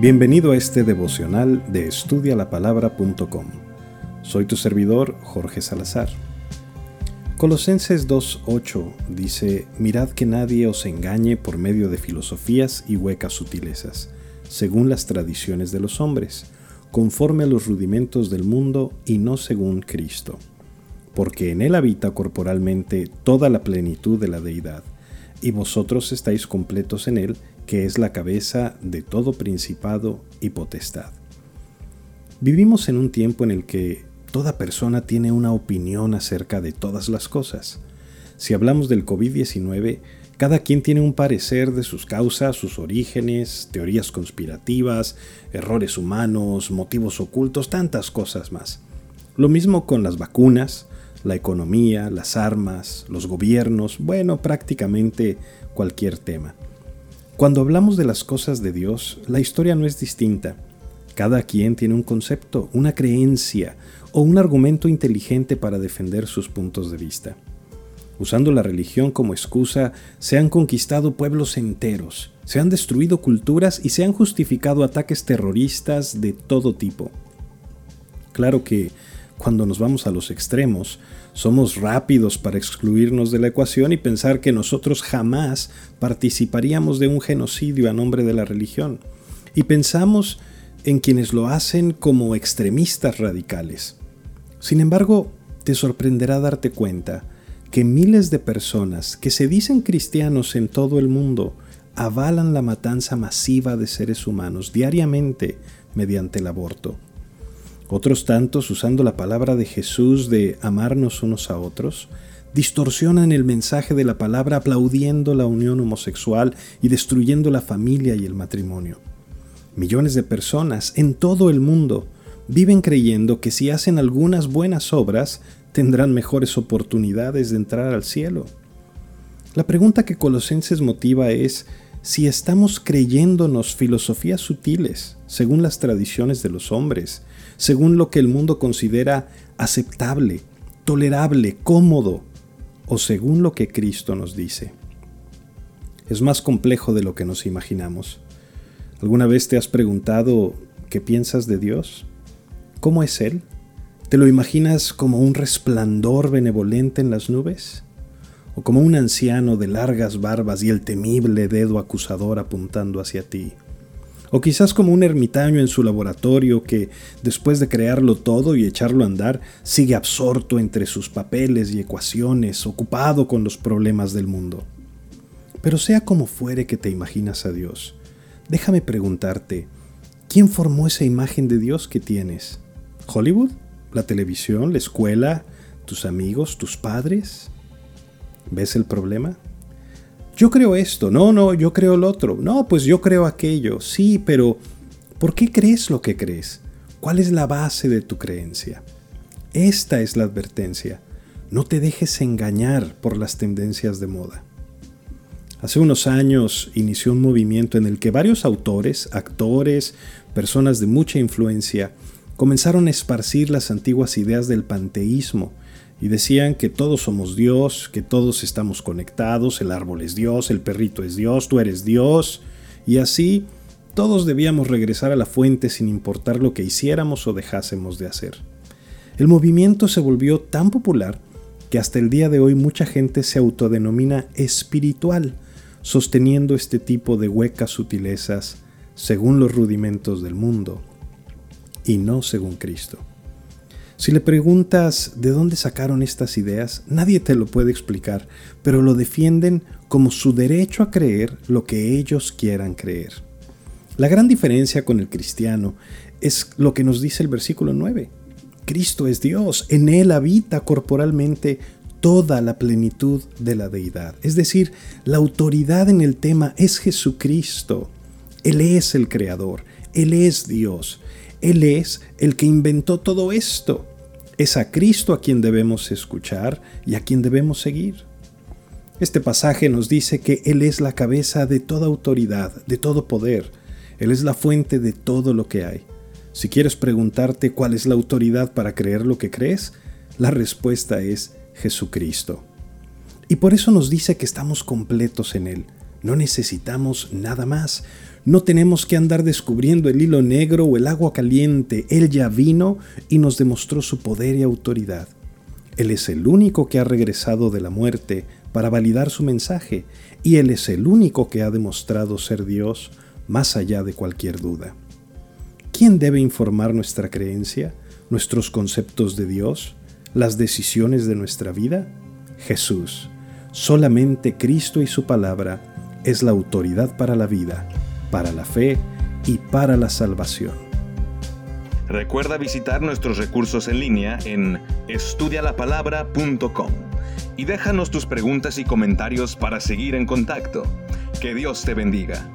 Bienvenido a este devocional de estudialapalabra.com. Soy tu servidor Jorge Salazar. Colosenses 2.8 dice, Mirad que nadie os engañe por medio de filosofías y huecas sutilezas, según las tradiciones de los hombres, conforme a los rudimentos del mundo y no según Cristo. Porque en él habita corporalmente toda la plenitud de la deidad, y vosotros estáis completos en él, que es la cabeza de todo principado y potestad. Vivimos en un tiempo en el que toda persona tiene una opinión acerca de todas las cosas. Si hablamos del COVID-19, cada quien tiene un parecer de sus causas, sus orígenes, teorías conspirativas, errores humanos, motivos ocultos, tantas cosas más. Lo mismo con las vacunas, la economía, las armas, los gobiernos, bueno, prácticamente cualquier tema. Cuando hablamos de las cosas de Dios, la historia no es distinta. Cada quien tiene un concepto, una creencia o un argumento inteligente para defender sus puntos de vista. Usando la religión como excusa, se han conquistado pueblos enteros, se han destruido culturas y se han justificado ataques terroristas de todo tipo. Claro que cuando nos vamos a los extremos, somos rápidos para excluirnos de la ecuación y pensar que nosotros jamás participaríamos de un genocidio a nombre de la religión. Y pensamos en quienes lo hacen como extremistas radicales. Sin embargo, te sorprenderá darte cuenta que miles de personas que se dicen cristianos en todo el mundo avalan la matanza masiva de seres humanos diariamente mediante el aborto. Otros tantos, usando la palabra de Jesús de amarnos unos a otros, distorsionan el mensaje de la palabra aplaudiendo la unión homosexual y destruyendo la familia y el matrimonio. Millones de personas en todo el mundo viven creyendo que si hacen algunas buenas obras tendrán mejores oportunidades de entrar al cielo. La pregunta que Colosenses motiva es si estamos creyéndonos filosofías sutiles, según las tradiciones de los hombres, según lo que el mundo considera aceptable, tolerable, cómodo, o según lo que Cristo nos dice. Es más complejo de lo que nos imaginamos. ¿Alguna vez te has preguntado qué piensas de Dios? ¿Cómo es Él? ¿Te lo imaginas como un resplandor benevolente en las nubes? ¿O como un anciano de largas barbas y el temible dedo acusador apuntando hacia ti? O quizás como un ermitaño en su laboratorio que, después de crearlo todo y echarlo a andar, sigue absorto entre sus papeles y ecuaciones, ocupado con los problemas del mundo. Pero sea como fuere que te imaginas a Dios, déjame preguntarte, ¿quién formó esa imagen de Dios que tienes? ¿Hollywood? ¿La televisión? ¿La escuela? ¿Tus amigos? ¿Tus padres? ¿Ves el problema? yo creo esto, no, no, yo creo lo otro, no, pues yo creo aquello, sí, pero ¿por qué crees lo que crees? ¿Cuál es la base de tu creencia? Esta es la advertencia. No te dejes engañar por las tendencias de moda. Hace unos años inició un movimiento en el que varios autores, actores, personas de mucha influencia, comenzaron a esparcir las antiguas ideas del panteísmo y decían que todos somos Dios, que todos estamos conectados, el árbol es Dios, el perrito es Dios, tú eres Dios, y así todos debíamos regresar a la fuente sin importar lo que hiciéramos o dejásemos de hacer. El movimiento se volvió tan popular que hasta el día de hoy mucha gente se autodenomina espiritual, sosteniendo este tipo de huecas sutilezas según los rudimentos del mundo y no según Cristo. Si le preguntas de dónde sacaron estas ideas, nadie te lo puede explicar, pero lo defienden como su derecho a creer lo que ellos quieran creer. La gran diferencia con el cristiano es lo que nos dice el versículo 9. Cristo es Dios, en Él habita corporalmente toda la plenitud de la deidad. Es decir, la autoridad en el tema es Jesucristo. Él es el Creador, Él es Dios. Él es el que inventó todo esto. Es a Cristo a quien debemos escuchar y a quien debemos seguir. Este pasaje nos dice que Él es la cabeza de toda autoridad, de todo poder. Él es la fuente de todo lo que hay. Si quieres preguntarte cuál es la autoridad para creer lo que crees, la respuesta es Jesucristo. Y por eso nos dice que estamos completos en Él. No necesitamos nada más. No tenemos que andar descubriendo el hilo negro o el agua caliente. Él ya vino y nos demostró su poder y autoridad. Él es el único que ha regresado de la muerte para validar su mensaje y Él es el único que ha demostrado ser Dios más allá de cualquier duda. ¿Quién debe informar nuestra creencia, nuestros conceptos de Dios, las decisiones de nuestra vida? Jesús. Solamente Cristo y su palabra es la autoridad para la vida, para la fe y para la salvación. Recuerda visitar nuestros recursos en línea en estudialapalabra.com y déjanos tus preguntas y comentarios para seguir en contacto. Que Dios te bendiga.